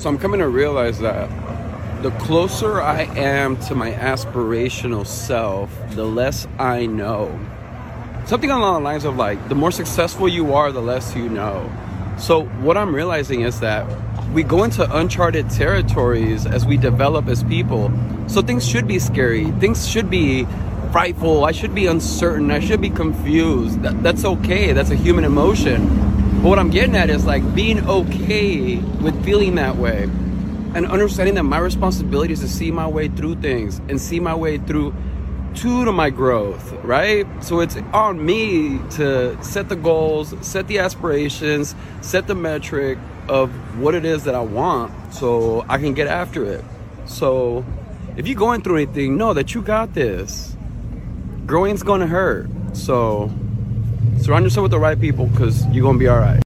So I'm coming to realize that the closer I am to my aspirational self, the less I know. Something along the lines of like, the more successful you are, the less you know. So, what I'm realizing is that we go into uncharted territories as we develop as people. So, things should be scary, things should be frightful, I should be uncertain, I should be confused. That, that's okay, that's a human emotion. But what I'm getting at is like being okay with feeling that way and understanding that my responsibility is to see my way through things and see my way through to my growth, right? So it's on me to set the goals, set the aspirations, set the metric of what it is that I want so I can get after it. So if you're going through anything, know that you got this. Growing's gonna hurt. So surround yourself with the right people because you're gonna be all right.